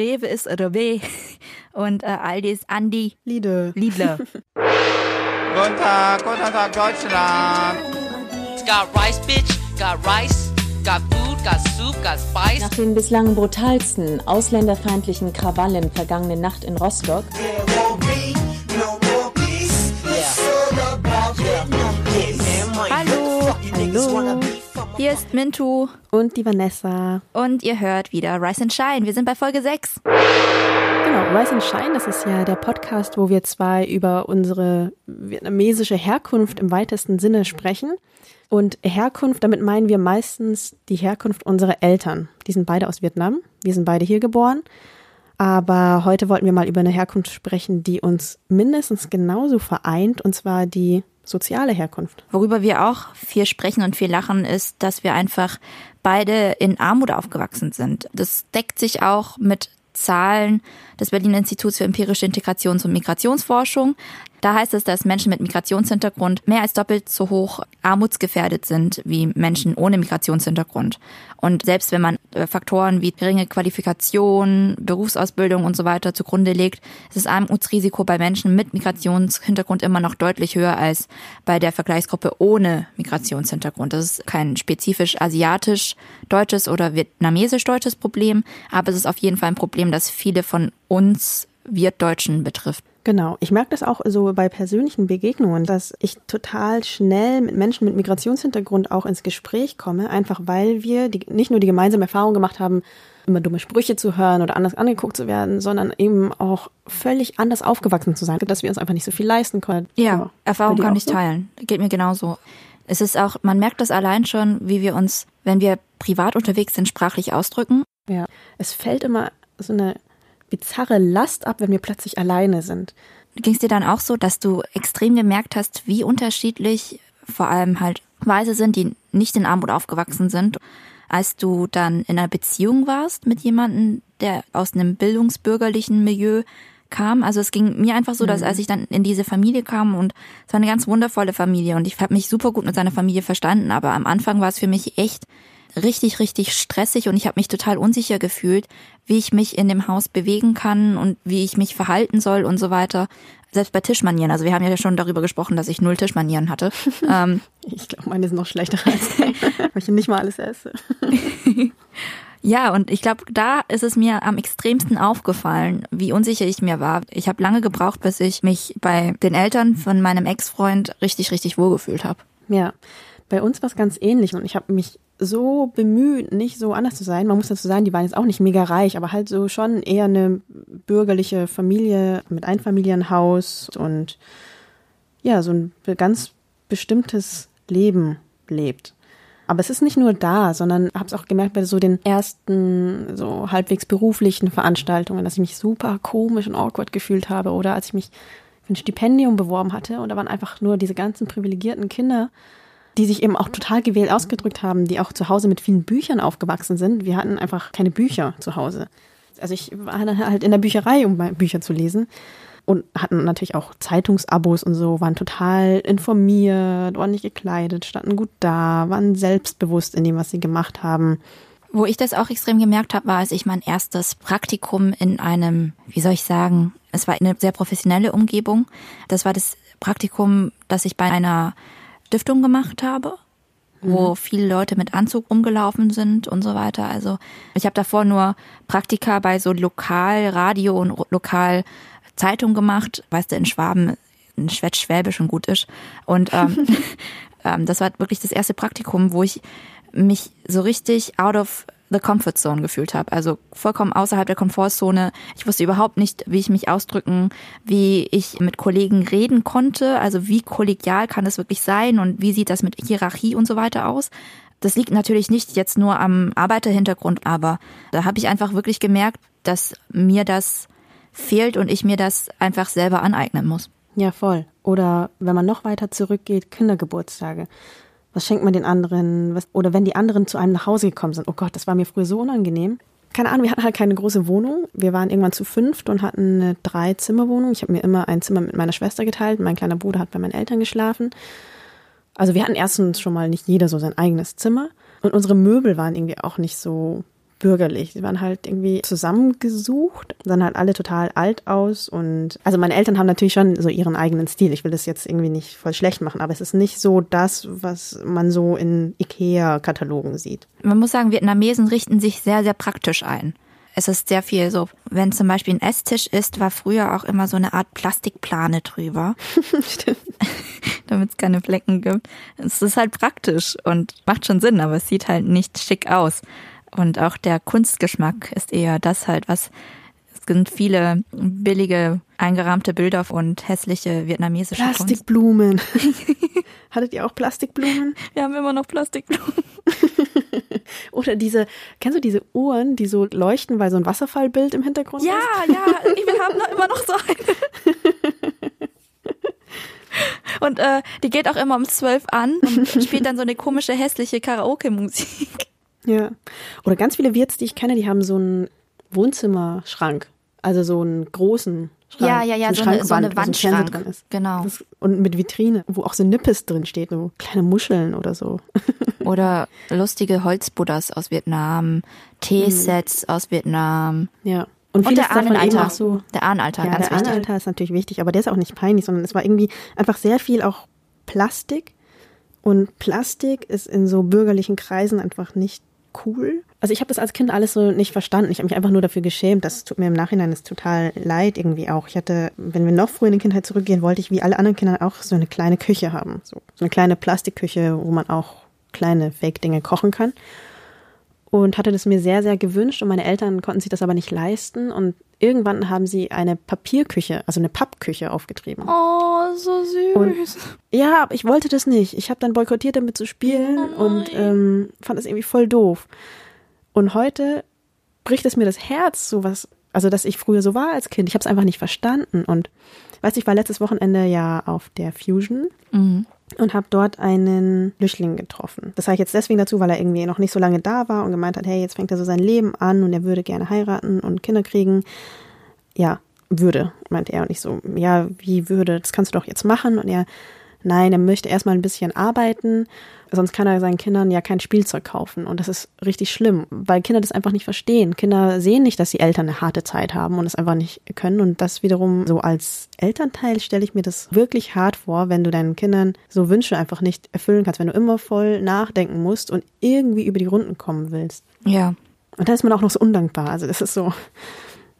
Rewe ist Rewe und äh, Aldi ist Andi. Liede. Liedle. Guten Tag, guten Tag, Deutschland. Got rice, bitch, got rice. Got food, got soup, got spice. Nach den bislang brutalsten ausländerfeindlichen Krawallen vergangene Nacht in Rostock Hallo. Hallo. Hier ist Mintu Und die Vanessa. und ihr hört wieder Rise and Shine. Wir sind bei Folge 6. Genau, Rise and Shine, das ist ja der Podcast, wo wir zwei über unsere vietnamesische Herkunft im weitesten Sinne sprechen. Und Herkunft, damit meinen wir meistens die Herkunft unserer Eltern. Die sind beide aus Vietnam. Wir sind beide hier geboren. Aber heute wollten wir mal über eine Herkunft sprechen, die uns mindestens genauso vereint, und zwar die soziale Herkunft. Worüber wir auch viel sprechen und viel lachen, ist, dass wir einfach beide in Armut aufgewachsen sind. Das deckt sich auch mit Zahlen des Berliner Instituts für empirische Integrations- und Migrationsforschung. Da heißt es, dass Menschen mit Migrationshintergrund mehr als doppelt so hoch armutsgefährdet sind wie Menschen ohne Migrationshintergrund. Und selbst wenn man äh, Faktoren wie geringe Qualifikation, Berufsausbildung und so weiter zugrunde legt, ist das Armutsrisiko bei Menschen mit Migrationshintergrund immer noch deutlich höher als bei der Vergleichsgruppe ohne Migrationshintergrund. Das ist kein spezifisch asiatisch-deutsches oder vietnamesisch-deutsches Problem, aber es ist auf jeden Fall ein Problem, das viele von uns Wirtdeutschen betrifft. Genau. Ich merke das auch so bei persönlichen Begegnungen, dass ich total schnell mit Menschen mit Migrationshintergrund auch ins Gespräch komme, einfach weil wir die, nicht nur die gemeinsame Erfahrung gemacht haben, immer dumme Sprüche zu hören oder anders angeguckt zu werden, sondern eben auch völlig anders aufgewachsen zu sein, dass wir uns einfach nicht so viel leisten können. Ja, Erfahrung bei dir kann ich so? teilen. Geht mir genauso. Es ist auch, man merkt das allein schon, wie wir uns, wenn wir privat unterwegs sind, sprachlich ausdrücken. Ja. Es fällt immer so eine bizarre Last ab, wenn wir plötzlich alleine sind. Ging es dir dann auch so, dass du extrem gemerkt hast, wie unterschiedlich vor allem halt Weise sind, die nicht in Armut aufgewachsen sind, als du dann in einer Beziehung warst mit jemandem, der aus einem bildungsbürgerlichen Milieu kam. Also es ging mir einfach so, dass als ich dann in diese Familie kam und es war eine ganz wundervolle Familie und ich habe mich super gut mit seiner Familie verstanden, aber am Anfang war es für mich echt richtig, richtig stressig und ich habe mich total unsicher gefühlt, wie ich mich in dem Haus bewegen kann und wie ich mich verhalten soll und so weiter. Selbst bei Tischmanieren. Also wir haben ja schon darüber gesprochen, dass ich null Tischmanieren hatte. ähm, Ich glaube, meine sind noch schlechter als weil ich nicht mal alles esse. ja, und ich glaube, da ist es mir am extremsten aufgefallen, wie unsicher ich mir war. Ich habe lange gebraucht, bis ich mich bei den Eltern von meinem Ex-Freund richtig, richtig wohlgefühlt habe. Ja, bei uns war es ganz ähnlich und ich habe mich so bemüht, nicht so anders zu sein. Man muss dazu sagen, die waren jetzt auch nicht mega reich, aber halt so schon eher eine bürgerliche Familie mit Einfamilienhaus und ja, so ein ganz bestimmtes Leben lebt. Aber es ist nicht nur da, sondern habe es auch gemerkt bei so den ersten so halbwegs beruflichen Veranstaltungen, dass ich mich super komisch und awkward gefühlt habe oder als ich mich für ein Stipendium beworben hatte und da waren einfach nur diese ganzen privilegierten Kinder, die sich eben auch total gewählt ausgedrückt haben, die auch zu Hause mit vielen Büchern aufgewachsen sind. Wir hatten einfach keine Bücher zu Hause. Also ich war dann halt in der Bücherei, um Bücher zu lesen und hatten natürlich auch Zeitungsabos und so, waren total informiert, ordentlich gekleidet, standen gut da, waren selbstbewusst in dem, was sie gemacht haben. Wo ich das auch extrem gemerkt habe, war, als ich mein erstes Praktikum in einem, wie soll ich sagen, es war eine sehr professionelle Umgebung. Das war das Praktikum, das ich bei einer Stiftung gemacht habe, wo viele Leute mit Anzug rumgelaufen sind und so weiter. Also ich habe davor nur Praktika bei so Lokalradio und Lokal Zeitung gemacht, weißt du, in Schwaben, in Schwäbisch und gut ist. Und ähm, ähm, das war wirklich das erste Praktikum, wo ich mich so richtig out of the comfort zone gefühlt habe. Also vollkommen außerhalb der Komfortzone. Ich wusste überhaupt nicht, wie ich mich ausdrücken, wie ich mit Kollegen reden konnte. Also wie kollegial kann es wirklich sein und wie sieht das mit Hierarchie und so weiter aus. Das liegt natürlich nicht jetzt nur am Arbeiterhintergrund, aber da habe ich einfach wirklich gemerkt, dass mir das fehlt und ich mir das einfach selber aneignen muss. Ja, voll. Oder wenn man noch weiter zurückgeht, Kindergeburtstage. Was schenkt man den anderen? Was, oder wenn die anderen zu einem nach Hause gekommen sind. Oh Gott, das war mir früher so unangenehm. Keine Ahnung, wir hatten halt keine große Wohnung. Wir waren irgendwann zu fünft und hatten eine Drei-Zimmer-Wohnung. Ich habe mir immer ein Zimmer mit meiner Schwester geteilt. Mein kleiner Bruder hat bei meinen Eltern geschlafen. Also wir hatten erstens schon mal nicht jeder so sein eigenes Zimmer. Und unsere Möbel waren irgendwie auch nicht so bürgerlich. Sie waren halt irgendwie zusammengesucht, sahen halt alle total alt aus und also meine Eltern haben natürlich schon so ihren eigenen Stil. Ich will das jetzt irgendwie nicht voll schlecht machen, aber es ist nicht so das, was man so in Ikea-Katalogen sieht. Man muss sagen, Vietnamesen richten sich sehr, sehr praktisch ein. Es ist sehr viel so, wenn zum Beispiel ein Esstisch ist, war früher auch immer so eine Art Plastikplane drüber. Stimmt. damit es keine Flecken gibt. Es ist halt praktisch und macht schon Sinn, aber es sieht halt nicht schick aus. Und auch der Kunstgeschmack ist eher das halt, was es sind viele billige eingerahmte Bilder und hässliche vietnamesische. Plastikblumen. Hattet ihr auch Plastikblumen? Wir haben immer noch Plastikblumen. Oder diese, kennst du diese Uhren, die so leuchten, weil so ein Wasserfallbild im Hintergrund Ja, ist? ja, wir haben noch immer noch so eine. Und äh, die geht auch immer um zwölf an und spielt dann so eine komische, hässliche Karaoke-Musik. Ja. Oder ganz viele Wirts, die ich kenne, die haben so einen Wohnzimmerschrank. Also so einen großen Schrank. Ja, ja, ja, eine so eine, so eine ein Wandschrank. drin ist. Genau. Das, und mit Vitrine, wo auch so Nippes drin steht, so kleine Muscheln oder so. Oder lustige Holzbuddhas aus Vietnam, Teesets aus Vietnam. Ja. Und, Und der Ahnenaltar. so. Der Ahnenaltar, Ja, ganz der wichtig. Ahnenaltar ist natürlich wichtig, aber der ist auch nicht peinlich, sondern es war irgendwie einfach sehr viel auch Plastik. Und Plastik ist in so bürgerlichen Kreisen einfach nicht cool. Also ich habe das als Kind alles so nicht verstanden. Ich habe mich einfach nur dafür geschämt. Das tut mir im Nachhinein ist total leid irgendwie auch. Ich hatte, wenn wir noch früher in die Kindheit zurückgehen, wollte ich wie alle anderen Kinder auch so eine kleine Küche haben. So, so eine kleine Plastikküche, wo man auch kleine Fake-Dinge kochen kann und hatte das mir sehr, sehr gewünscht und meine Eltern konnten sich das aber nicht leisten und irgendwann haben sie eine Papierküche, also eine Pappküche aufgetrieben. Oh, so süß. Und ja, aber ich wollte das nicht. Ich habe dann boykottiert, damit zu spielen und ähm, fand das irgendwie voll doof. Und heute bricht es mir das Herz, sowas, also dass ich früher so war als Kind. Ich habe es einfach nicht verstanden. Und weißt du, ich war letztes Wochenende ja auf der Fusion Mhm. Und habe dort einen Flüchtling getroffen. Das sage ich jetzt deswegen dazu, weil er irgendwie noch nicht so lange da war und gemeint hat, hey, jetzt fängt er so sein Leben an und er würde gerne heiraten und Kinder kriegen. Ja, würde, meinte er. Und ich so, ja, wie würde, das kannst du doch jetzt machen. Und er, nein, er möchte erstmal ein bisschen arbeiten, sonst kann er seinen Kindern ja kein Spielzeug kaufen. Und das ist richtig schlimm, weil Kinder das einfach nicht verstehen. Kinder sehen nicht, dass die Eltern eine harte Zeit haben und es einfach nicht können. Und das wiederum so als Elternteil stelle ich mir das wirklich hart vor, wenn du deinen Kindern so Wünsche einfach nicht erfüllen kannst, wenn du immer voll nachdenken musst und irgendwie über die Runden kommen willst. Ja. Und da ist man auch noch so undankbar. Also das ist so,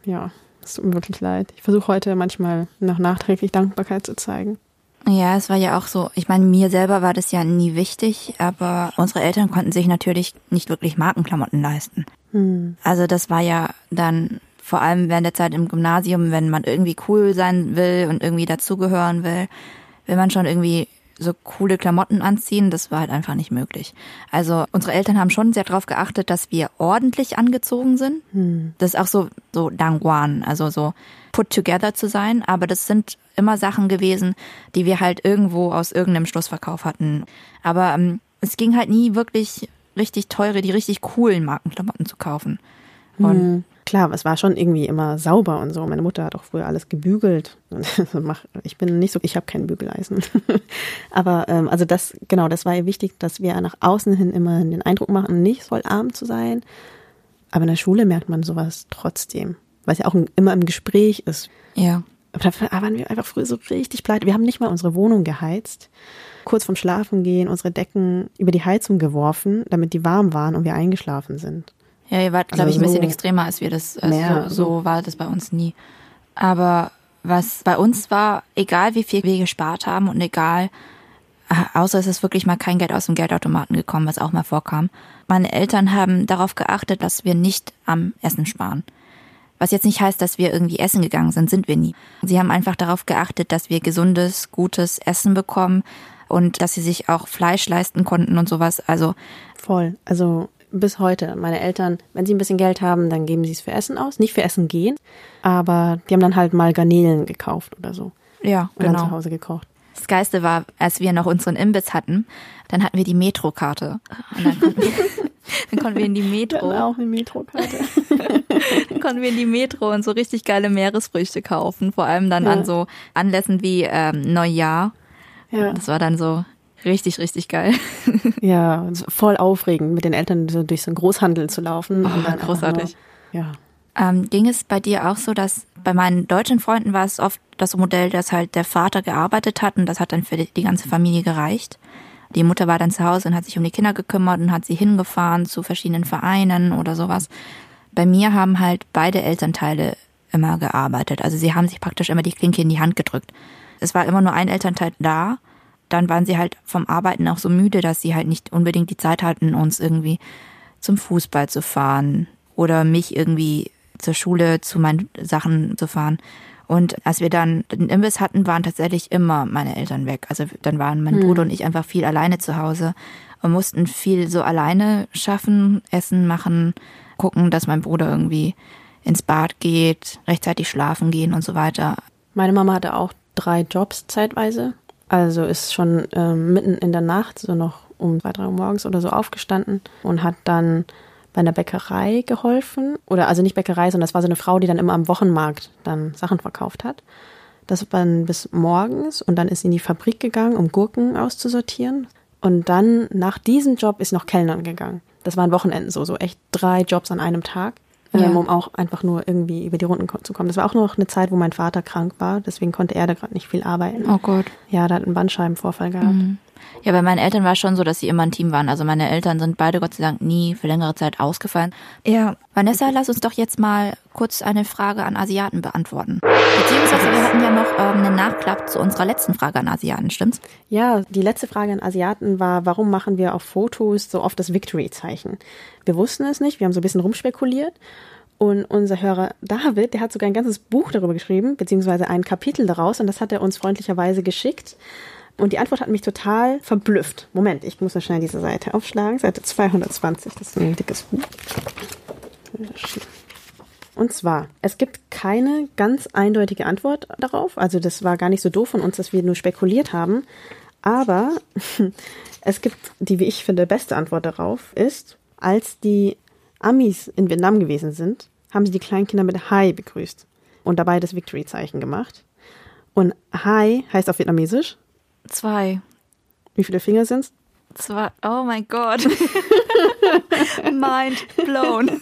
ja, es tut mir wirklich leid. Ich versuche heute manchmal noch nachträglich Dankbarkeit zu zeigen. Ja, es war ja auch so, ich meine, mir selber war das ja nie wichtig, aber unsere Eltern konnten sich natürlich nicht wirklich Markenklamotten leisten. Also das war ja dann vor allem während der Zeit im Gymnasium, wenn man irgendwie cool sein will und irgendwie dazugehören will, will man schon irgendwie so coole Klamotten anziehen, das war halt einfach nicht möglich. Also unsere Eltern haben schon sehr darauf geachtet, dass wir ordentlich angezogen sind. Das ist auch so so Dangwan, also so put together zu sein, aber das sind immer Sachen gewesen, die wir halt irgendwo aus irgendeinem Schlussverkauf hatten. Aber ähm, es ging halt nie wirklich richtig teure, die richtig coolen Markenklamotten zu kaufen. Und Mhm. Klar, es war schon irgendwie immer sauber und so. Meine Mutter hat auch früher alles gebügelt. Ich bin nicht so, ich habe kein Bügeleisen. Aber ähm, also das, genau, das war ihr wichtig, dass wir nach außen hin immer den Eindruck machen, nicht voll arm zu sein. Aber in der Schule merkt man sowas trotzdem, weil es ja auch immer im Gespräch ist. ja. Aber dafür waren wir einfach früher so richtig pleite. Wir haben nicht mal unsere Wohnung geheizt. Kurz vorm Schlafen gehen, unsere Decken über die Heizung geworfen, damit die warm waren und wir eingeschlafen sind. Ja, ihr wart, glaube Also ich, ein bisschen so extremer als wir das. Also mehr, so, so war das bei uns nie. Aber was bei uns war, egal wie viel wir gespart haben und egal, äh, außer es ist wirklich mal kein Geld aus dem Geldautomaten gekommen, was auch mal vorkam. Meine Eltern haben darauf geachtet, dass wir nicht am Essen sparen. Was jetzt nicht heißt, dass wir irgendwie essen gegangen sind, sind wir nie. Sie haben einfach darauf geachtet, dass wir gesundes, gutes Essen bekommen und dass sie sich auch Fleisch leisten konnten und sowas. Also Voll. Also bis heute. Meine Eltern, wenn sie ein bisschen Geld haben, dann geben sie es für Essen aus. Nicht für Essen gehen, aber die haben dann halt mal Garnelen gekauft oder so. ja, Und dann genau. zu Hause gekocht. Das Geiste war, als wir noch unseren Imbiss hatten, dann hatten wir die Metrokarte. Und dann konnten, wir, dann konnten wir in die Metro, auch eine Metrokarte. dann konnten wir in die Metro und so richtig geile Meeresfrüchte kaufen. Vor allem dann Ja. an so Anlässen wie ähm, Neujahr. ja. Das war dann so Richtig, richtig geil. Ja, voll aufregend, mit den Eltern so durch so einen Großhandel zu laufen. Oh, großartig. Nur, ja. Ähm, ging es bei dir auch so, dass bei meinen deutschen Freunden war es oft das Modell, dass halt der Vater gearbeitet hat und das hat dann für die ganze Familie gereicht. Die Mutter war dann zu Hause und hat sich um die Kinder gekümmert und hat sie hingefahren zu verschiedenen Vereinen oder sowas. Bei mir haben halt beide Elternteile immer gearbeitet. Also sie haben sich praktisch immer die Klinke in die Hand gedrückt. Es war immer nur ein Elternteil da. Dann waren sie halt vom Arbeiten auch so müde, dass sie halt nicht unbedingt die Zeit hatten, uns irgendwie zum Fußball zu fahren oder mich irgendwie zur Schule zu meinen Sachen zu fahren. Und als wir dann den Imbiss hatten, waren tatsächlich immer meine Eltern weg. Also dann waren mein Bruder und ich einfach viel alleine zu Hause und mussten viel so alleine schaffen, Essen machen, gucken, dass mein Bruder irgendwie ins Bad geht, rechtzeitig schlafen gehen und so weiter. Meine Mama hatte auch drei Jobs zeitweise. Also ist schon ähm, mitten in der Nacht, so noch um zwei, drei Uhr morgens oder so aufgestanden und hat dann bei einer Bäckerei geholfen. Oder also nicht Bäckerei, sondern das war so eine Frau, die dann immer am Wochenmarkt dann Sachen verkauft hat. Das war dann bis morgens und dann ist sie in die Fabrik gegangen, um Gurken auszusortieren. Und dann nach diesem Job ist noch Kellnern gegangen. Das waren Wochenenden so, so echt drei Jobs an einem Tag, Ja. ähm, um auch einfach nur irgendwie über die Runden zu kommen. Das war auch noch eine Zeit, wo mein Vater krank war, deswegen konnte er da gerade nicht viel arbeiten. Oh Gott. Ja, da hat einen Bandscheibenvorfall gehabt. Ja, bei meinen Eltern war es schon so, dass sie immer ein Team waren. Also meine Eltern sind beide Gott sei Dank nie für längere Zeit ausgefallen. Ja, Vanessa, lass uns doch jetzt mal kurz eine Frage an Asiaten beantworten. Beziehungsweise wir hatten ja noch ähm, einen Nachklapp zu unserer letzten Frage an Asiaten, stimmt's? Ja, die letzte Frage an Asiaten war, warum machen wir auf Fotos so oft das Victory-Zeichen? Wir wussten es nicht, wir haben so ein bisschen rumspekuliert. Und unser Hörer David, der hat sogar ein ganzes Buch darüber geschrieben, beziehungsweise ein Kapitel daraus, und das hat er uns freundlicherweise geschickt. Und die Antwort hat mich total verblüfft. Moment, ich muss noch schnell diese Seite aufschlagen. Seite 220, das ist ein dickes Buch. Und zwar, es gibt keine ganz eindeutige Antwort darauf. Also das war gar nicht so doof von uns, dass wir nur spekuliert haben. Aber es gibt die, wie ich finde, beste Antwort darauf ist, als die Amis in Vietnam gewesen sind, haben sie die kleinen Kinder mit Hi begrüßt und dabei das Victory-Zeichen gemacht. Und Hi heißt auf Vietnamesisch. Zwei. Wie viele Finger sind's? Zwei. Oh mein Gott. Mind blown.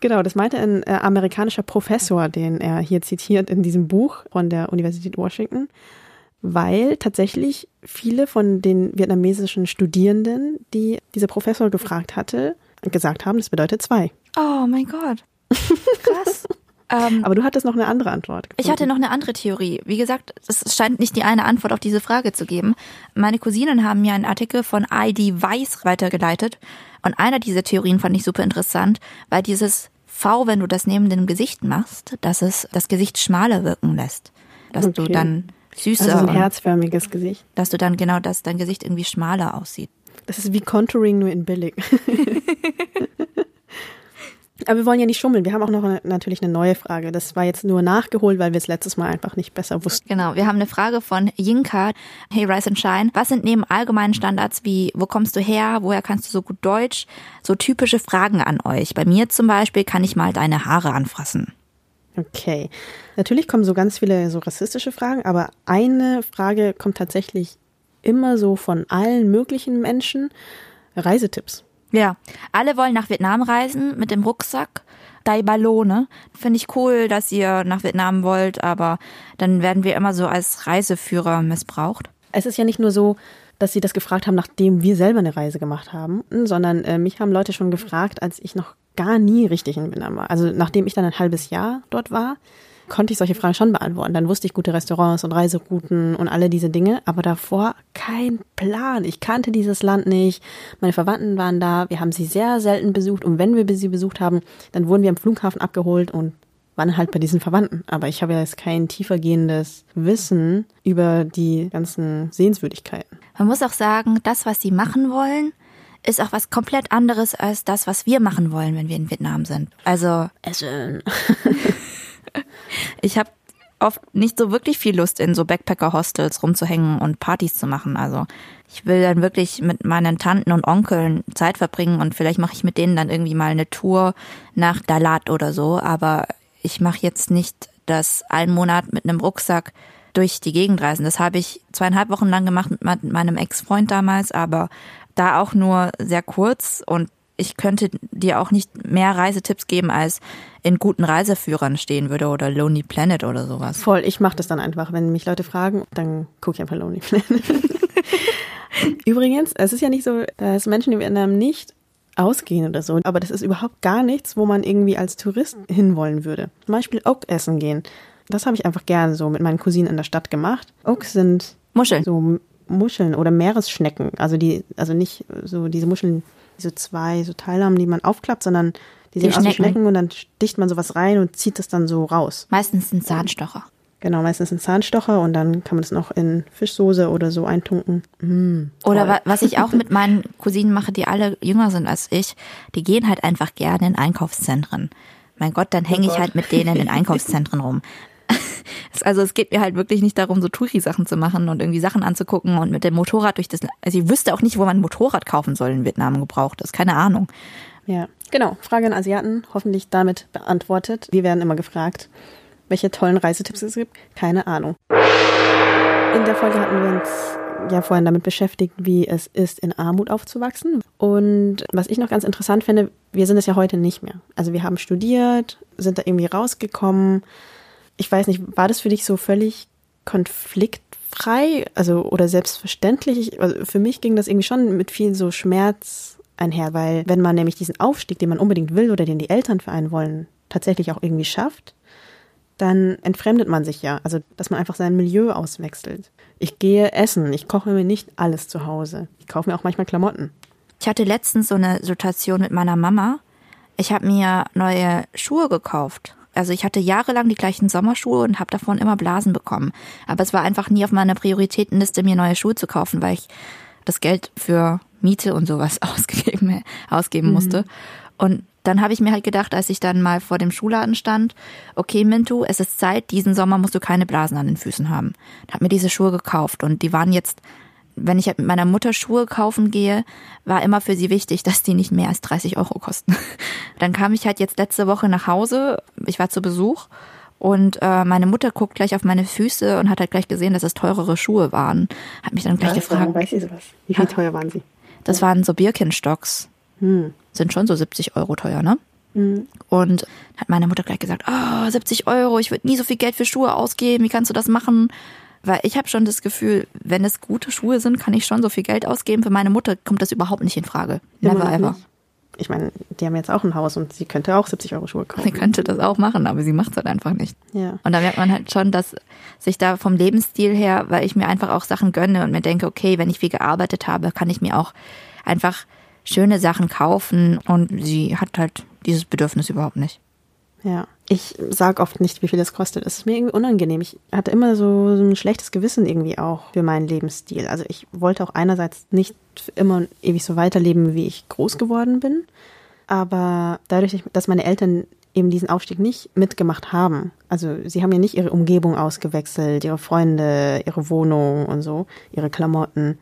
Genau, das meinte ein äh, amerikanischer Professor, den er hier zitiert in diesem Buch von der Universität Washington, weil tatsächlich viele von den vietnamesischen Studierenden, die dieser Professor gefragt hatte, gesagt haben, das bedeutet zwei. Oh mein Gott. Krass. ähm, Aber du hattest noch eine andere Antwort. Ich hatte noch eine andere Theorie. Wie gesagt, es scheint nicht die eine Antwort auf diese Frage zu geben. Meine Cousinen haben mir einen Artikel von ID Weiss weitergeleitet. Und einer dieser Theorien fand ich super interessant, weil dieses V, wenn du das neben dem Gesicht machst, dass es das Gesicht schmaler wirken lässt. Dass du Okay. dann süßer Also ein herzförmiges Gesicht. dass du dann genau, dass dein Gesicht irgendwie schmaler aussieht. Das ist wie Contouring nur in billig. Aber wir wollen ja nicht schummeln. Wir haben auch noch eine, natürlich eine neue Frage. Das war jetzt nur nachgeholt, weil wir es letztes Mal einfach nicht besser wussten. Genau, wir haben eine Frage von Yinka. Hey Rise and Shine, was sind neben allgemeinen Standards wie, wo kommst du her, woher kannst du so gut Deutsch, so typische Fragen an euch? Bei mir zum Beispiel kann ich mal deine Haare anfassen. Okay. Natürlich kommen so ganz viele so rassistische Fragen, aber eine Frage kommt tatsächlich immer so von allen möglichen Menschen. Reisetipps. Ja, alle wollen nach Vietnam reisen mit dem Rucksack. Dai Ballone. Finde ich cool, dass ihr nach Vietnam wollt, aber dann werden wir immer so als Reiseführer missbraucht. Es ist ja nicht nur so, dass sie das gefragt haben, nachdem wir selber eine Reise gemacht haben, sondern äh, mich haben Leute schon gefragt, als ich noch gar nie richtig in Vietnam war. Also nachdem ich dann ein halbes Jahr dort war, konnte ich solche Fragen schon beantworten. Dann wusste ich gute Restaurants und Reiserouten und alle diese Dinge, aber davor kein Plan. Ich kannte dieses Land nicht. Meine Verwandten waren da. Wir haben sie sehr selten besucht und wenn wir sie besucht haben, dann wurden wir am Flughafen abgeholt und waren halt bei diesen Verwandten. Aber ich habe ja jetzt kein tiefergehendes Wissen über die ganzen Sehenswürdigkeiten. Man muss auch sagen, das, was sie machen wollen, ist auch was komplett anderes als das, was wir machen wollen, wenn wir in Vietnam sind. Also Essen. ich habe oft nicht so wirklich viel Lust, in so Backpacker-Hostels rumzuhängen und Partys zu machen. Also ich will dann wirklich mit meinen Tanten und Onkeln Zeit verbringen und vielleicht mache ich mit denen dann irgendwie mal eine Tour nach Dalat oder so. Aber ich mache jetzt nicht das einen Monat mit einem Rucksack durch die Gegend reisen. Das habe ich zweieinhalb Wochen lang gemacht mit meinem Ex-Freund damals, aber da auch nur sehr kurz und ich könnte dir auch nicht mehr Reisetipps geben, als in guten Reiseführern stehen würde oder Lonely Planet oder sowas. Voll, ich mache das dann einfach. Wenn mich Leute fragen, dann gucke ich einfach Lonely Planet. Übrigens, es ist ja nicht so, dass Menschen in Vietnam nicht ausgehen oder so, aber das ist überhaupt gar nichts, wo man irgendwie als Tourist hinwollen würde. Zum Beispiel Oak essen gehen. Das habe ich einfach gerne so mit meinen Cousinen in der Stadt gemacht. Oaks sind Muscheln. so Muscheln oder Meeresschnecken. Also die, also nicht so diese Muscheln, die so zwei so Teile haben, die man aufklappt, sondern die, Die sind aus wie Schnecken. Schnecken und dann sticht man sowas rein und zieht das dann so raus. Meistens sind Zahnstocher. Genau, meistens ein Zahnstocher und dann kann man das noch in Fischsoße oder so eintunken. Mm, Oder wa was ich auch mit meinen Cousinen mache, die alle jünger sind als ich, die gehen halt einfach gerne in Einkaufszentren. Mein Gott, dann hänge ich halt mit denen in Einkaufszentren rum. Also es geht mir halt wirklich nicht darum, so Touri-Sachen zu machen und irgendwie Sachen anzugucken und mit dem Motorrad durch das. Also ich wüsste auch nicht, wo man ein Motorrad kaufen soll in Vietnam gebraucht. Das ist keine Ahnung. Ja, genau. Frage an Asiaten, hoffentlich damit beantwortet. Wir werden immer gefragt, welche tollen Reisetipps es gibt. Keine Ahnung. In der Folge hatten wir uns ja vorhin damit beschäftigt, wie es ist, in Armut aufzuwachsen. Und was ich noch ganz interessant finde, wir sind es ja heute nicht mehr. Also wir haben studiert, sind da irgendwie rausgekommen. Ich weiß nicht, war das für dich so völlig konfliktfrei, also oder selbstverständlich? Ich, also für mich ging das irgendwie schon mit viel so Schmerz einher, weil wenn man nämlich diesen Aufstieg, den man unbedingt will oder den die Eltern für einen wollen, tatsächlich auch irgendwie schafft, dann entfremdet man sich ja. Also, dass man einfach sein Milieu auswechselt. Ich gehe essen, ich koche mir nicht alles zu Hause. Ich kaufe mir auch manchmal Klamotten. Ich hatte letztens so eine Situation mit meiner Mama. Ich habe mir neue Schuhe gekauft. Also ich hatte jahrelang die gleichen Sommerschuhe und habe davon immer Blasen bekommen. Aber es war einfach nie auf meiner Prioritätenliste, mir neue Schuhe zu kaufen, weil ich das Geld für Miete und sowas ausgegeben, ausgeben musste. Und dann habe ich mir halt gedacht, als ich dann mal vor dem Schuhladen stand, okay, Mintu, es ist Zeit, diesen Sommer musst du keine Blasen an den Füßen haben. Hab mir diese Schuhe gekauft und die waren jetzt wenn ich halt mit meiner Mutter Schuhe kaufen gehe, war immer für sie wichtig, dass die nicht mehr als 30 Euro kosten. Dann kam ich halt jetzt letzte Woche nach Hause, ich war zu Besuch und äh, meine Mutter guckt gleich auf meine Füße und hat halt gleich gesehen, dass es teurere Schuhe waren. Hat mich dann gleich gefragt, weiß sie sowas? Wie viel teuer waren sie? das waren so Birkenstocks. Sind schon so 70 Euro teuer, ne? Und hat meine Mutter gleich gesagt, oh, 70 Euro, ich würde nie so viel Geld für Schuhe ausgeben, wie kannst du das machen? Weil ich habe schon das Gefühl, wenn es gute Schuhe sind, kann ich schon so viel Geld ausgeben. Für meine Mutter kommt das überhaupt nicht in Frage. Never ever. nicht. Ich meine, die haben jetzt auch ein Haus und sie könnte auch 70 Euro Schuhe Sie kaufen. könnte das auch machen, aber sie macht es halt einfach nicht. Ja. Und da merkt man halt schon, dass sich da vom Lebensstil her, weil ich mir einfach auch Sachen gönne und mir denke, okay, wenn ich viel gearbeitet habe, kann ich mir auch einfach schöne Sachen kaufen und sie hat halt dieses Bedürfnis überhaupt nicht. Ja. Ich sag oft nicht, wie viel das kostet. Es ist mir irgendwie unangenehm. Ich hatte immer so, ein schlechtes Gewissen irgendwie auch für meinen Lebensstil. Also ich wollte auch einerseits nicht immer ewig so weiterleben, wie ich groß geworden bin. Aber dadurch, dass meine Eltern eben diesen Aufstieg nicht mitgemacht haben, also sie haben ja nicht ihre Umgebung ausgewechselt, ihre Freunde, ihre Wohnung und so, ihre Klamotten,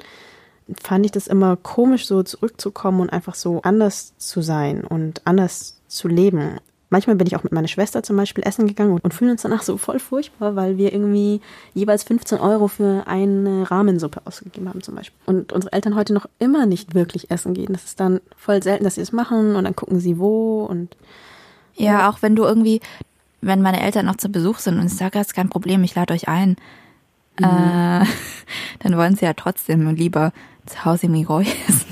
fand ich das immer komisch, so zurückzukommen und einfach so anders zu sein und anders zu leben. Manchmal bin ich auch mit meiner Schwester zum Beispiel essen gegangen und, und fühlen uns danach so voll furchtbar, weil wir irgendwie jeweils 15 Euro für eine Rahmensuppe ausgegeben haben zum Beispiel. Und unsere Eltern heute noch immer nicht wirklich essen gehen. Das ist dann voll selten, dass sie es machen und dann gucken sie wo und Ja, auch wenn du irgendwie, wenn meine Eltern noch zu Besuch sind und ich sage, das ist kein Problem, ich lade euch ein, äh, dann wollen sie ja trotzdem lieber zu Hause im Igoi essen.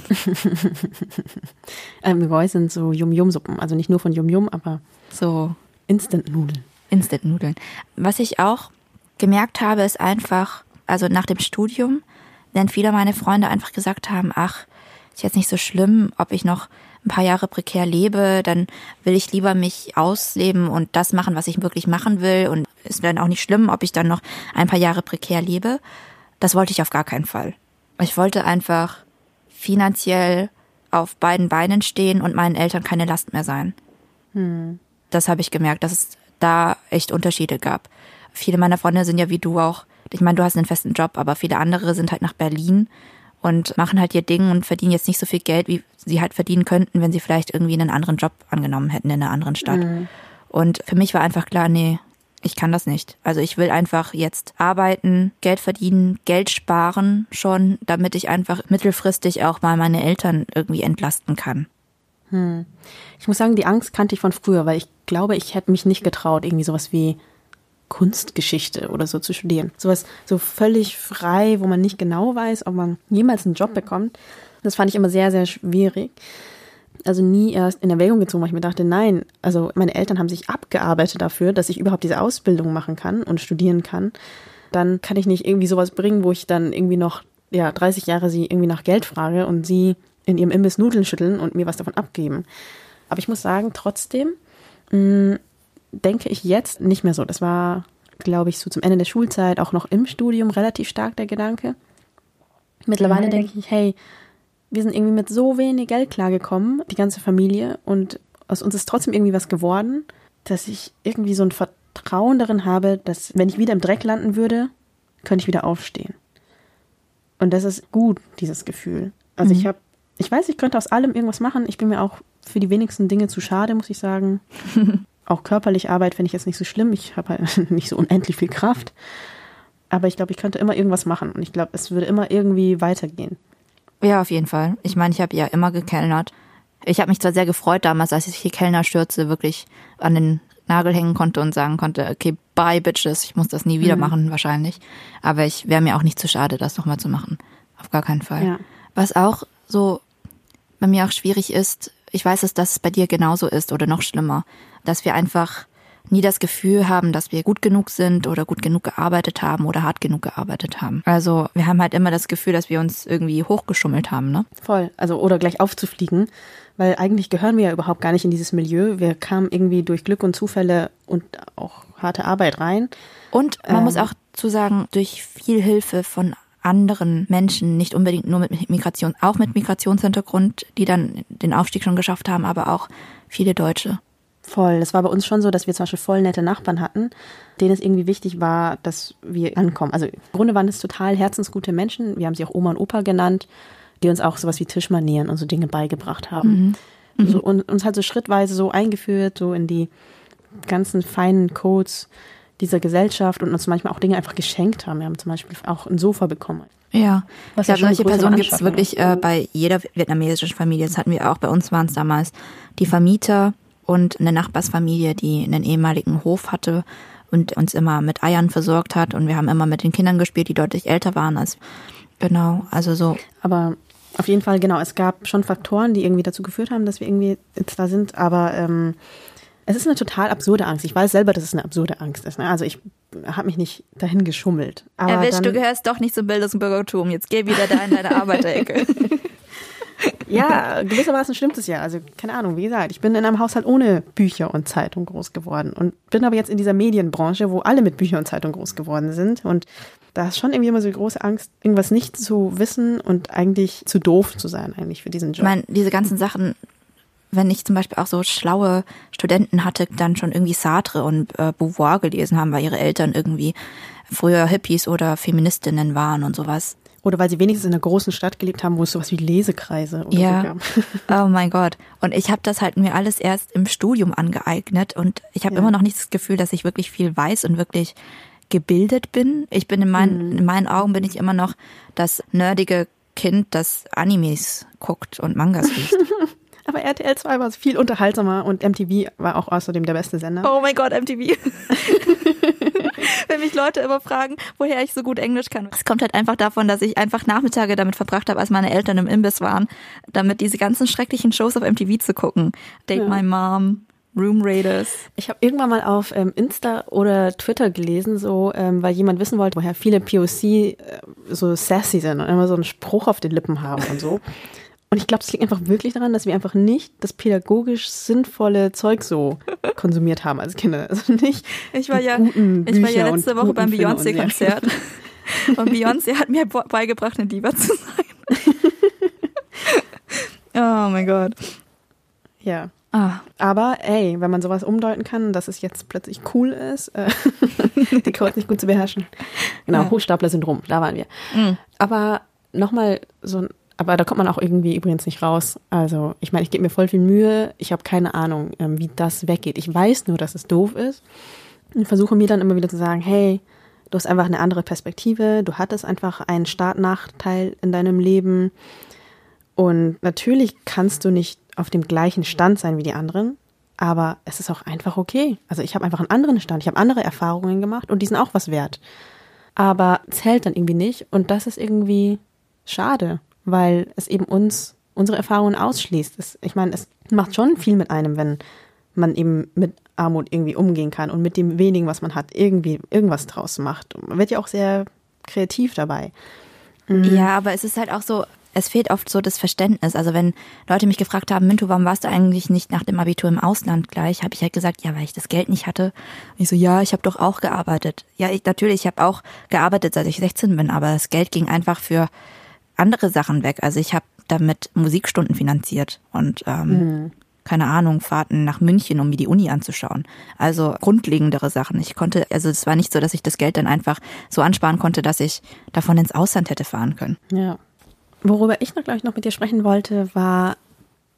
Goi sind so Yum-Yum-Suppen. Also nicht nur von Yum-Yum, aber So Instant-Nudeln. Instant-Nudeln. Was ich auch gemerkt habe, ist einfach, also nach dem Studium, wenn viele meiner Freunde einfach gesagt haben, ach, ist jetzt nicht so schlimm, ob ich noch ein paar Jahre prekär lebe, dann will ich lieber mich ausleben und das machen, was ich wirklich machen will und ist dann auch nicht schlimm, ob ich dann noch ein paar Jahre prekär lebe. Das wollte ich auf gar keinen Fall. Ich wollte einfach finanziell auf beiden Beinen stehen und meinen Eltern keine Last mehr sein das habe ich gemerkt, dass es da echt Unterschiede gab. Viele meiner Freunde sind ja wie du auch, ich meine, du hast einen festen Job, aber viele andere sind halt nach Berlin und machen halt ihr Ding und verdienen jetzt nicht so viel Geld, wie sie halt verdienen könnten, wenn sie vielleicht irgendwie einen anderen Job angenommen hätten in einer anderen Stadt. Und für mich war einfach klar, nee, ich kann das nicht. Also ich will einfach jetzt arbeiten, Geld verdienen, Geld sparen schon, damit ich einfach mittelfristig auch mal meine Eltern irgendwie entlasten kann. Ich muss sagen, die Angst kannte ich von früher, weil ich glaube, ich hätte mich nicht getraut, irgendwie sowas wie Kunstgeschichte oder so zu studieren. Sowas so völlig frei, wo man nicht genau weiß, ob man jemals einen Job bekommt. Das fand ich immer sehr, sehr schwierig. Also nie erst in Erwägung gezogen, weil ich mir dachte, nein, also meine Eltern haben sich abgearbeitet dafür, dass ich überhaupt diese Ausbildung machen kann und studieren kann. Dann kann ich nicht irgendwie sowas bringen, wo ich dann irgendwie noch, ja, 30 Jahre sie irgendwie nach Geld frage und sie in ihrem Imbiss Nudeln schütteln und mir was davon abgeben. Aber ich muss sagen, trotzdem mh, denke ich jetzt nicht mehr so. Das war, glaube ich, so zum Ende der Schulzeit, auch noch im Studium relativ stark der Gedanke. Mittlerweile denke ich, hey, wir sind irgendwie mit so wenig Geld klargekommen, die ganze Familie, und aus uns ist trotzdem irgendwie was geworden, dass ich irgendwie so ein Vertrauen darin habe, dass wenn ich wieder im Dreck landen würde, könnte ich wieder aufstehen. Und das ist gut, dieses Gefühl. Also ich habe, ich weiß, ich könnte aus allem irgendwas machen. Ich bin mir auch für die wenigsten Dinge zu schade, muss ich sagen. auch körperlich Arbeit finde ich jetzt nicht so schlimm. Ich habe halt nicht so unendlich viel Kraft. Aber ich glaube, ich könnte immer irgendwas machen. Und ich glaube, es würde immer irgendwie weitergehen. Ja, auf jeden Fall. Ich meine, ich habe ja immer gekellnert. Ich habe mich zwar sehr gefreut damals, als ich die Kellnerstürze wirklich an den Nagel hängen konnte und sagen konnte, okay, bye bitches, ich muss das nie wieder machen wahrscheinlich. Aber ich wäre mir auch nicht zu schade, das nochmal zu machen. Auf gar keinen Fall. Ja. Was auch so bei mir auch schwierig ist, ich weiß, dass das bei dir genauso ist oder noch schlimmer, dass wir einfach nie das Gefühl haben, dass wir gut genug sind oder gut genug gearbeitet haben oder hart genug gearbeitet haben. Also wir haben halt immer das Gefühl, dass wir uns irgendwie hochgeschummelt haben, ne? Voll. Also, oder gleich aufzufliegen. Weil eigentlich gehören wir ja überhaupt gar nicht in dieses Milieu. Wir kamen irgendwie durch Glück und Zufälle und auch harte Arbeit rein. Und man Ähm. muss auch zu sagen, durch viel Hilfe von anderen Menschen, nicht unbedingt nur mit Migration, auch mit Migrationshintergrund, die dann den Aufstieg schon geschafft haben, aber auch viele Deutsche. Voll. Das war bei uns schon so, dass wir zum Beispiel voll nette Nachbarn hatten, denen es irgendwie wichtig war, dass wir ankommen. Also im Grunde waren es total herzensgute Menschen. Wir haben sie auch Oma und Opa genannt, die uns auch sowas wie Tischmanieren und so Dinge beigebracht haben. So, und uns halt so schrittweise so eingeführt, so in die ganzen feinen Codes dieser Gesellschaft und uns manchmal auch Dinge einfach geschenkt haben. Wir haben zum Beispiel auch ein Sofa bekommen. Ja, Was ja eine solche Personen gibt es wirklich äh, bei jeder vietnamesischen Familie. Das hatten wir auch. Bei uns waren es damals die Vermieter und eine Nachbarsfamilie, die einen ehemaligen Hof hatte und uns immer mit Eiern versorgt hat. Und wir haben immer mit den Kindern gespielt, die deutlich älter waren als genau. Also so Aber auf jeden Fall, genau, es gab schon Faktoren, die irgendwie dazu geführt haben, dass wir irgendwie jetzt da sind. Aber ähm, es ist eine total absurde Angst. Ich weiß selber, dass es eine absurde Angst ist. Ne? Also ich habe mich nicht dahin geschummelt. Aber Erwischt, dann, du gehörst doch nicht zum Bildungsbürgertum. Jetzt geh wieder da in deine Arbeiterecke. Ja, gewissermaßen stimmt es ja. Also keine Ahnung, wie gesagt, ich bin in einem Haushalt ohne Bücher und Zeitung groß geworden und bin aber jetzt in dieser Medienbranche, wo alle mit Büchern und Zeitung groß geworden sind. Und da ist schon irgendwie immer so die große Angst, irgendwas nicht zu wissen und eigentlich zu doof zu sein eigentlich für diesen Ich Job. meine, diese ganzen Sachen, wenn ich zum Beispiel auch so schlaue Studenten hatte, dann schon irgendwie Sartre und äh, Beauvoir gelesen haben, weil ihre Eltern irgendwie früher Hippies oder Feministinnen waren und sowas. Oder weil sie wenigstens in einer großen Stadt gelebt haben, wo es sowas wie Lesekreise oder so Ja. gab. Oh mein Gott. Und ich habe das halt mir alles erst im Studium angeeignet und ich habe Ja. immer noch nicht das Gefühl, dass ich wirklich viel weiß und wirklich gebildet bin. Ich bin in meinen, in meinen Augen bin ich immer noch das nerdige Kind, das Animes guckt und Mangas liest. Aber RTL 2 war viel unterhaltsamer und MTV war auch außerdem der beste Sender. Oh mein Gott, MTV. Wenn mich Leute immer fragen, woher ich so gut Englisch kann. Es kommt halt einfach davon, dass ich einfach Nachmittage damit verbracht habe, als meine Eltern im Imbiss waren, damit diese ganzen schrecklichen Shows auf MTV zu gucken. Date Ja. My Mom, Room Raiders. Ich habe irgendwann mal auf ähm, Insta oder Twitter gelesen, so, ähm, weil jemand wissen wollte, woher viele POC äh, so sassy sind und immer so einen Spruch auf den Lippen haben und so. Und ich glaube, es liegt einfach wirklich daran, dass wir einfach nicht das pädagogisch sinnvolle Zeug so konsumiert haben als Kinder. Also nicht Ich war ja, guten ich war ja letzte Woche beim Filme und. Beyoncé-Konzert. Und Beyoncé hat mir beigebracht, eine Diva zu sein. Oh mein Gott. Ja. Ah, Aber ey, wenn man sowas umdeuten kann, dass es jetzt plötzlich cool ist, äh, die Codes nicht gut zu beherrschen. Genau, Ja. Hochstapler-Syndrom, da waren wir. Mhm. Aber nochmal so ein, aber da kommt man auch irgendwie übrigens nicht raus. Also, ich meine, ich gebe mir voll viel Mühe. Ich habe keine Ahnung, ähm, wie das weggeht. Ich weiß nur, dass es doof ist. Und versuche mir dann immer wieder zu sagen, hey, du hast einfach eine andere Perspektive, du hattest einfach einen Startnachteil in deinem Leben. Und natürlich kannst du nicht auf dem gleichen Stand sein wie die anderen, aber es ist auch einfach okay. Also ich habe einfach einen anderen Stand, ich habe andere Erfahrungen gemacht und die sind auch was wert. Aber zählt dann irgendwie nicht und das ist irgendwie schade, weil es eben uns unsere Erfahrungen ausschließt. Es, ich meine, es macht schon viel mit einem, wenn man eben mit Armut irgendwie umgehen kann und mit dem wenigen, was man hat, irgendwie irgendwas draus macht. Man wird ja auch sehr kreativ dabei. Ja, aber es ist halt auch so, es fehlt oft so das Verständnis. Also wenn Leute mich gefragt haben, Mintu, warum warst du eigentlich nicht nach dem Abitur im Ausland gleich, habe ich halt gesagt, ja, weil ich das Geld nicht hatte. Und ich so, ja, ich habe doch auch gearbeitet. Ja, ich, natürlich, ich habe auch gearbeitet, seit ich 16 bin, aber das Geld ging einfach für andere Sachen weg. Also ich habe damit Musikstunden finanziert und ähm, keine Ahnung, Fahrten nach München, um mir die Uni anzuschauen. Also grundlegendere Sachen. Ich konnte, also es war nicht so, dass ich das Geld dann einfach so ansparen konnte, dass ich davon ins Ausland hätte fahren können. Ja. Worüber ich noch, glaube ich, noch mit dir sprechen wollte, war,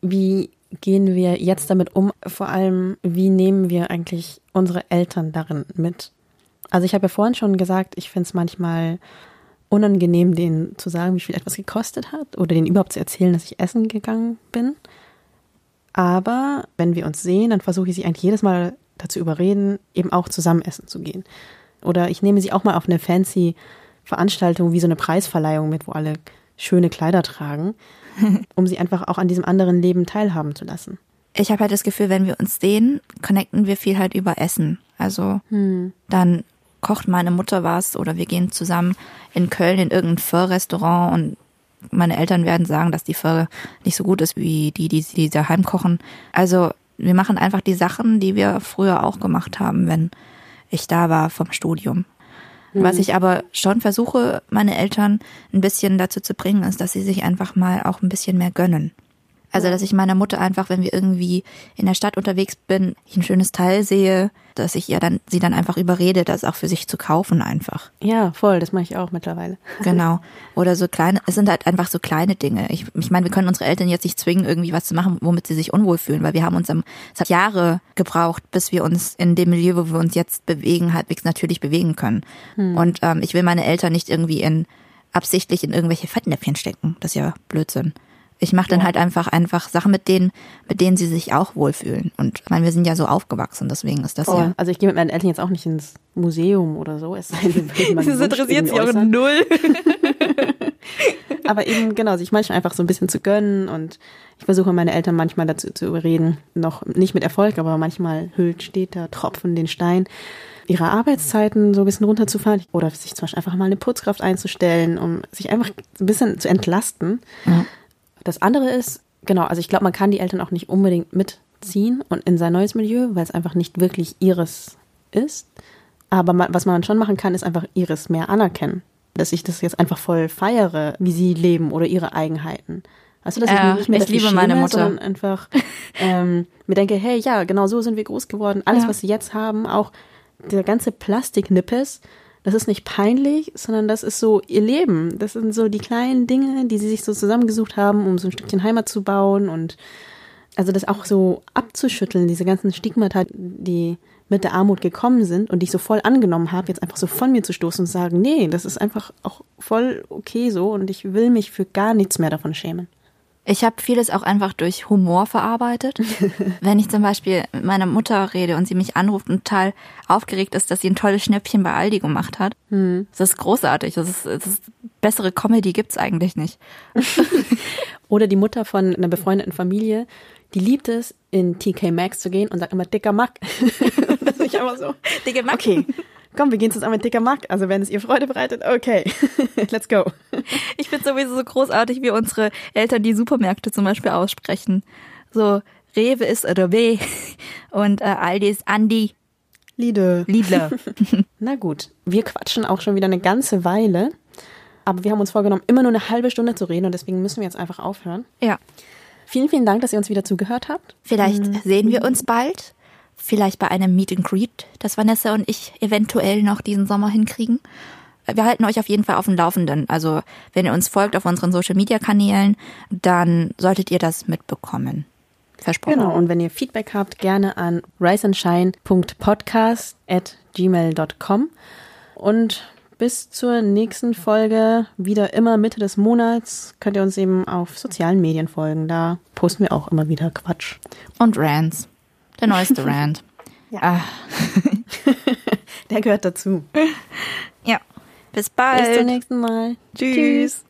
wie gehen wir jetzt damit um? Vor allem, wie nehmen wir eigentlich unsere Eltern darin mit? Also ich habe ja vorhin schon gesagt, ich finde es manchmal unangenehm, denen zu sagen, wie viel etwas gekostet hat oder denen überhaupt zu erzählen, dass ich essen gegangen bin. Aber wenn wir uns sehen, dann versuche ich sie eigentlich jedes Mal dazu überreden, eben auch zusammen essen zu gehen. Oder ich nehme sie auch mal auf eine fancy Veranstaltung wie so eine Preisverleihung mit, wo alle schöne Kleider tragen, um sie einfach auch an diesem anderen Leben teilhaben zu lassen. Ich habe halt das Gefühl, wenn wir uns sehen, connecten wir viel halt über Essen. Also dann kocht meine Mutter was oder wir gehen zusammen in Köln in irgendein Pho-Restaurant und meine Eltern werden sagen, dass die Pho nicht so gut ist wie die, die sie daheim kochen. Also wir machen einfach die Sachen, die wir früher auch gemacht haben, wenn ich da war vom Studium. Was ich aber schon versuche, meine Eltern ein bisschen dazu zu bringen, ist, dass sie sich einfach mal auch ein bisschen mehr gönnen. Also, dass ich meiner Mutter einfach, wenn wir irgendwie in der Stadt unterwegs bin, ich ein schönes Teil sehe, dass ich ihr dann, sie dann einfach überrede, das auch für sich zu kaufen einfach. Ja, voll, das mache ich auch mittlerweile. Genau. Oder so kleine, es sind halt einfach so kleine Dinge. Ich, ich meine, wir können unsere Eltern jetzt nicht zwingen, irgendwie was zu machen, womit sie sich unwohl fühlen, weil wir haben uns am, es hat Jahre gebraucht, bis wir uns in dem Milieu, wo wir uns jetzt bewegen, halbwegs natürlich bewegen können. Und ähm, ich will meine Eltern nicht irgendwie in, absichtlich in irgendwelche Fettnäpfchen stecken. Das ist ja Blödsinn. Ich mache dann halt einfach einfach Sachen mit denen, mit denen sie sich auch wohlfühlen. Und ich meine, wir sind ja so aufgewachsen, deswegen ist das Oh, ja. Also ich gehe mit meinen Eltern jetzt auch nicht ins Museum oder so. Es sei denn, sie meinen Wunsch irgendwie äußern. null. Aber eben, genau, sich manchmal einfach so ein bisschen zu gönnen und ich versuche meine Eltern manchmal dazu zu überreden, noch nicht mit Erfolg, aber manchmal hüllt steter Tropfen den Stein, ihre Arbeitszeiten so ein bisschen runterzufahren oder sich zum Beispiel einfach mal eine Putzkraft einzustellen, um sich einfach ein bisschen zu entlasten. Das andere ist, genau, also ich glaube, man kann die Eltern auch nicht unbedingt mitziehen und in sein neues Milieu, weil es einfach nicht wirklich ihres ist. Aber man, was man schon machen kann, ist einfach ihres mehr anerkennen. Dass ich das jetzt einfach voll feiere, wie sie leben oder ihre Eigenheiten. Also, dass Ja, ich mich nicht mehr ich liebe meine Mutter. sondern einfach ähm, mir denke, hey, ja, genau so sind wir groß geworden. Alles, Ja. was sie jetzt haben, auch der ganze Plastiknippes, das ist nicht peinlich, sondern das ist so ihr Leben. Das sind so die kleinen Dinge, die sie sich so zusammengesucht haben, um so ein Stückchen Heimat zu bauen und also das auch so abzuschütteln, diese ganzen Stigmata, die mit der Armut gekommen sind und die ich so voll angenommen habe, jetzt einfach so von mir zu stoßen und sagen, nee, das ist einfach auch voll okay so und ich will mich für gar nichts mehr davon schämen. Ich habe vieles auch einfach durch Humor verarbeitet. Wenn ich zum Beispiel mit meiner Mutter rede und sie mich anruft und total aufgeregt ist, dass sie ein tolles Schnäppchen bei Aldi gemacht hat. Das ist großartig. Das ist, das ist bessere Comedy gibt's eigentlich nicht. Oder die Mutter von einer befreundeten Familie, die liebt es, in TK Maxx zu gehen und sagt immer dicker Mack. das ist einfach so. Dicke Mack. Okay, komm, wir gehen zusammen mit dicker Mack. Also wenn es ihr Freude bereitet, okay, let's go. Ich finde sowieso so großartig, wie unsere Eltern die Supermärkte zum Beispiel aussprechen. So, Rewe ist Rewe und äh, Aldi ist Andi Liede. Lidler. Na gut, wir quatschen auch schon wieder eine ganze Weile. Aber wir haben uns vorgenommen, immer nur eine halbe Stunde zu reden und deswegen müssen wir jetzt einfach aufhören. ja. Vielen, vielen Dank, dass ihr uns wieder zugehört habt. Vielleicht sehen wir uns bald. Vielleicht bei einem Meet and Greet, das Vanessa und ich eventuell noch diesen Sommer hinkriegen. Wir halten euch auf jeden Fall auf dem Laufenden. Also, wenn ihr uns folgt auf unseren Social Media Kanälen, dann solltet ihr das mitbekommen. Versprochen. Genau, und wenn ihr Feedback habt, gerne an riseandshine.podcast at gmail.com. Und bis zur nächsten Folge, wieder immer Mitte des Monats, könnt ihr uns eben auf sozialen Medien folgen. Da posten wir auch immer wieder Quatsch. Und Rants. Der neueste Rant. Ah, Der gehört dazu. ja. Bis bald. Bis zum nächsten Mal. Tschüss.